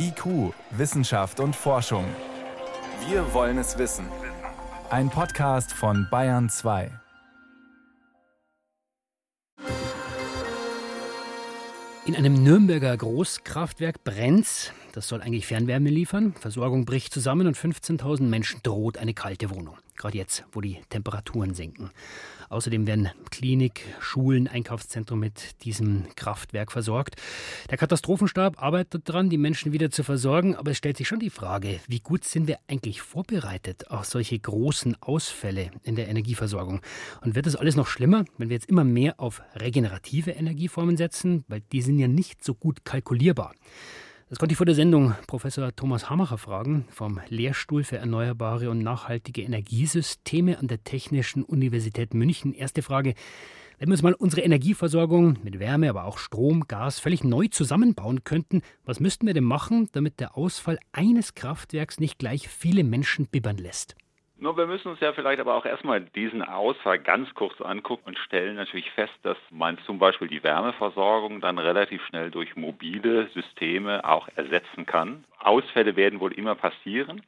IQ, Wissenschaft und Forschung. Wir wollen es wissen. Ein Podcast von Bayern 2. In einem Nürnberger Großkraftwerk brennt's. Das soll eigentlich Fernwärme liefern. Versorgung bricht zusammen und 15.000 Menschen droht eine kalte Wohnung. Gerade jetzt, wo die Temperaturen sinken. Außerdem werden Klinik, Schulen, Einkaufszentrum mit diesem Kraftwerk versorgt. Der Katastrophenstab arbeitet daran, die Menschen wieder zu versorgen. Aber es stellt sich schon die Frage, wie gut sind wir eigentlich vorbereitet auf solche großen Ausfälle in der Energieversorgung? Und wird es alles noch schlimmer, wenn wir jetzt immer mehr auf regenerative Energieformen setzen? Weil die sind ja nicht so gut kalkulierbar. Das konnte ich vor der Sendung Professor Thomas Hamacher fragen vom Lehrstuhl für erneuerbare und nachhaltige Energiesysteme an der Technischen Universität München. Erste Frage. Wenn wir uns mal unsere Energieversorgung mit Wärme, aber auch Strom, Gas völlig neu zusammenbauen könnten, was müssten wir denn machen, damit der Ausfall eines Kraftwerks nicht gleich viele Menschen bibbern lässt? Nur wir müssen uns ja vielleicht aber auch erstmal diesen Ausfall ganz kurz angucken und stellen natürlich fest, dass man zum Beispiel die Wärmeversorgung dann relativ schnell durch mobile Systeme auch ersetzen kann. Ausfälle werden wohl immer passieren.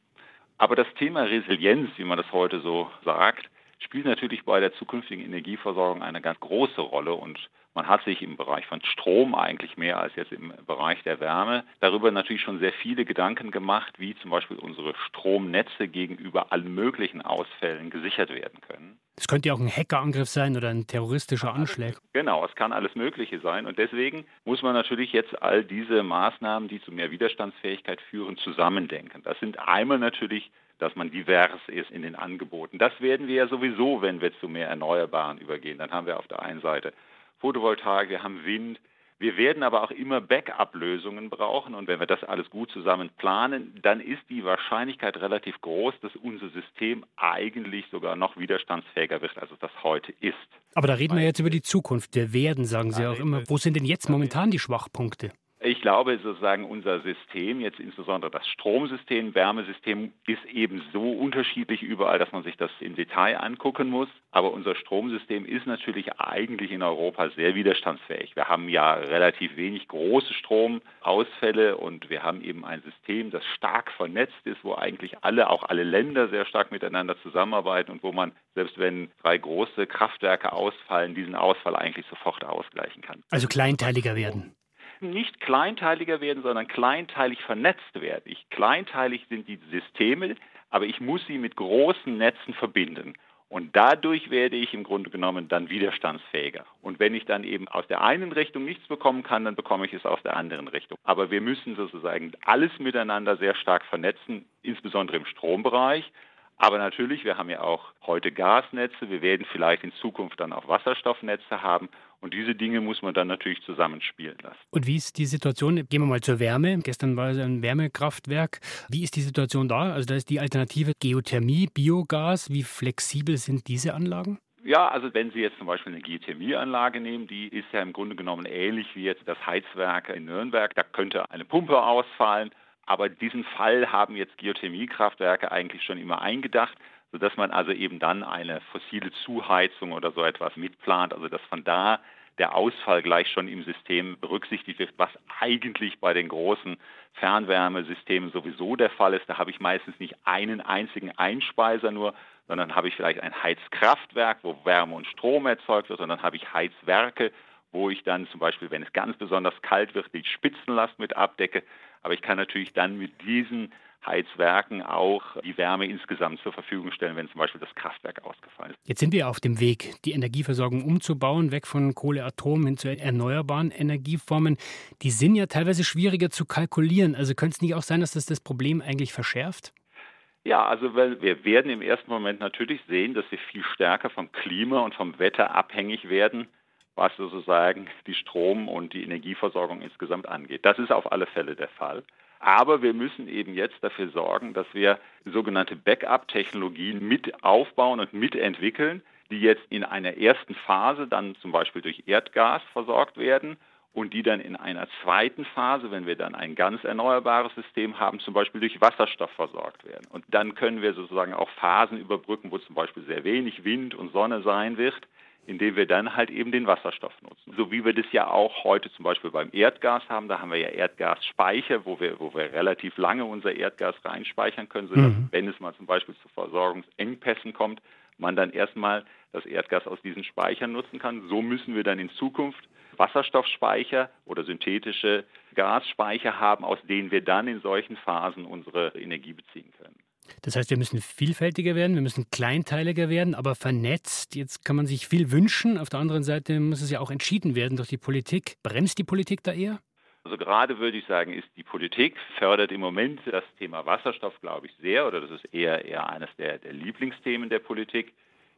Aber das Thema Resilienz, wie man das heute so sagt, spielt natürlich bei der zukünftigen Energieversorgung eine ganz große Rolle und man hat sich im Bereich von Strom eigentlich mehr als jetzt im Bereich der Wärme darüber natürlich schon sehr viele Gedanken gemacht, wie zum Beispiel unsere Stromnetze gegenüber allen möglichen Ausfällen gesichert werden können. Es könnte ja auch ein Hackerangriff sein oder ein terroristischer Anschlag. Genau, es kann alles Mögliche sein. Und deswegen muss man natürlich jetzt all diese Maßnahmen, die zu mehr Widerstandsfähigkeit führen, zusammendenken. Das sind einmal natürlich dass man divers ist in den Angeboten. Das werden wir ja sowieso, wenn wir zu mehr Erneuerbaren übergehen. Dann haben wir auf der einen Seite Photovoltaik, wir haben Wind. Wir werden aber auch immer Backup-Lösungen brauchen und wenn wir das alles gut zusammen planen, dann ist die Wahrscheinlichkeit relativ groß, dass unser System eigentlich sogar noch widerstandsfähiger wird, als es das heute ist. Aber da reden wir jetzt über die Zukunft. Wir werden, sagen Sie auch immer. Wo sind denn jetzt momentan die Schwachpunkte? Ich glaube sozusagen, unser System, jetzt insbesondere das Stromsystem, Wärmesystem, ist eben so unterschiedlich überall, dass man sich das im Detail angucken muss. Aber unser Stromsystem ist natürlich eigentlich in Europa sehr widerstandsfähig. Wir haben ja relativ wenig große Stromausfälle und wir haben eben ein System, das stark vernetzt ist, wo eigentlich alle, auch alle Länder sehr stark miteinander zusammenarbeiten und wo man, selbst wenn drei große Kraftwerke ausfallen, diesen Ausfall eigentlich sofort ausgleichen kann. Also kleinteiliger werden nicht kleinteiliger werden, sondern kleinteilig vernetzt werden. Ich, kleinteilig sind die Systeme, aber ich muss sie mit großen Netzen verbinden. Und dadurch werde ich im Grunde genommen dann widerstandsfähiger. Und wenn ich dann eben aus der einen Richtung nichts bekommen kann, dann bekomme ich es aus der anderen Richtung. Aber wir müssen sozusagen alles miteinander sehr stark vernetzen, insbesondere im Strombereich. Aber natürlich, wir haben ja auch heute Gasnetze, wir werden vielleicht in Zukunft dann auch Wasserstoffnetze haben und diese Dinge muss man dann natürlich zusammenspielen lassen. Und wie ist die Situation? Gehen wir mal zur Wärme. Gestern war es ein Wärmekraftwerk. Wie ist die Situation da? Also da ist die Alternative Geothermie, Biogas. Wie flexibel sind diese Anlagen? Ja, also wenn Sie jetzt zum Beispiel eine Geothermieanlage nehmen, die ist ja im Grunde genommen ähnlich wie jetzt das Heizwerk in Nürnberg. Da könnte eine Pumpe ausfallen. Aber diesen Fall haben jetzt Geothermiekraftwerke eigentlich schon immer eingedacht, sodass man also eben dann eine fossile Zuheizung oder so etwas mitplant, also dass von da der Ausfall gleich schon im System berücksichtigt wird, was eigentlich bei den großen Fernwärmesystemen sowieso der Fall ist. Da habe ich meistens nicht einen einzigen Einspeiser nur, sondern habe ich vielleicht ein Heizkraftwerk, wo Wärme und Strom erzeugt wird, sondern habe ich Heizwerke, wo ich dann zum Beispiel, wenn es ganz besonders kalt wird, die Spitzenlast mit abdecke. Aber ich kann natürlich dann mit diesen Heizwerken auch die Wärme insgesamt zur Verfügung stellen, wenn zum Beispiel das Kraftwerk ausgefallen ist. Jetzt sind wir auf dem Weg, die Energieversorgung umzubauen, weg von Kohle, Atom hin zu erneuerbaren Energieformen. Die sind ja teilweise schwieriger zu kalkulieren. Also könnte es nicht auch sein, dass das das Problem eigentlich verschärft? Ja, also wir werden im ersten Moment natürlich sehen, dass wir viel stärker vom Klima und vom Wetter abhängig werden, was sozusagen die Strom- und die Energieversorgung insgesamt angeht. Das ist auf alle Fälle der Fall. Aber wir müssen eben jetzt dafür sorgen, dass wir sogenannte Backup-Technologien mit aufbauen und mitentwickeln, die jetzt in einer ersten Phase dann zum Beispiel durch Erdgas versorgt werden und die dann in einer zweiten Phase, wenn wir dann ein ganz erneuerbares System haben, zum Beispiel durch Wasserstoff versorgt werden. Und dann können wir sozusagen auch Phasen überbrücken, wo zum Beispiel sehr wenig Wind und Sonne sein wird, indem wir dann halt eben den Wasserstoff nutzen. So wie wir das ja auch heute zum Beispiel beim Erdgas haben, da haben wir ja Erdgasspeicher, wo wir, wo wir relativ lange unser Erdgas reinspeichern können, sodass, mhm. wenn es mal zum Beispiel zu Versorgungsengpässen kommt, man dann erstmal das Erdgas aus diesen Speichern nutzen kann. So müssen wir dann in Zukunft Wasserstoffspeicher oder synthetische Gasspeicher haben, aus denen wir dann in solchen Phasen unsere Energie beziehen können. Das heißt, wir müssen vielfältiger werden, wir müssen kleinteiliger werden, aber vernetzt. Jetzt kann man sich viel wünschen. Auf der anderen Seite muss es ja auch entschieden werden durch die Politik. Bremst die Politik da eher? Also gerade würde ich sagen, ist die Politik fördert im Moment das Thema Wasserstoff, glaube ich, sehr, oder das ist eher, eher eines der, der Lieblingsthemen der Politik.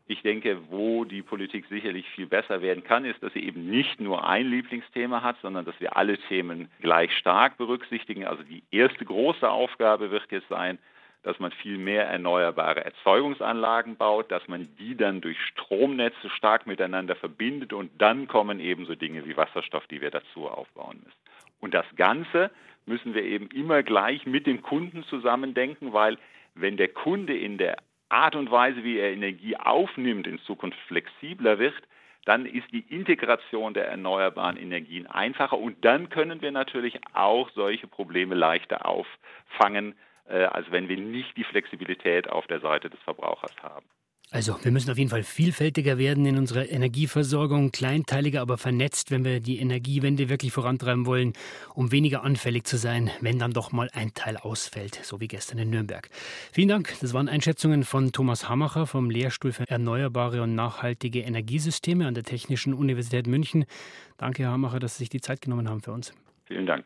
Ich denke, wo die Politik sicherlich viel besser werden kann, ist, dass sie eben nicht nur ein Lieblingsthema hat, sondern dass wir alle Themen gleich stark berücksichtigen. Also die erste große Aufgabe wird jetzt sein, dass man viel mehr erneuerbare Erzeugungsanlagen baut, dass man die dann durch Stromnetze stark miteinander verbindet und dann kommen eben so Dinge wie Wasserstoff, die wir dazu aufbauen müssen. Und das Ganze müssen wir eben immer gleich mit dem Kunden zusammendenken, weil wenn der Kunde in der Art und Weise, wie er Energie aufnimmt, in Zukunft flexibler wird, dann ist die Integration der erneuerbaren Energien einfacher und dann können wir natürlich auch solche Probleme leichter auffangen, äh, als wenn wir nicht die Flexibilität auf der Seite des Verbrauchers haben. Also, wir müssen auf jeden Fall vielfältiger werden in unserer Energieversorgung, kleinteiliger, aber vernetzt, wenn wir die Energiewende wirklich vorantreiben wollen, um weniger anfällig zu sein, wenn dann doch mal ein Teil ausfällt, so wie gestern in Nürnberg. Vielen Dank. Das waren Einschätzungen von Thomas Hamacher vom Lehrstuhl für erneuerbare und nachhaltige Energiesysteme an der Technischen Universität München. Danke, Herr Hamacher, dass Sie sich die Zeit genommen haben für uns. Vielen Dank.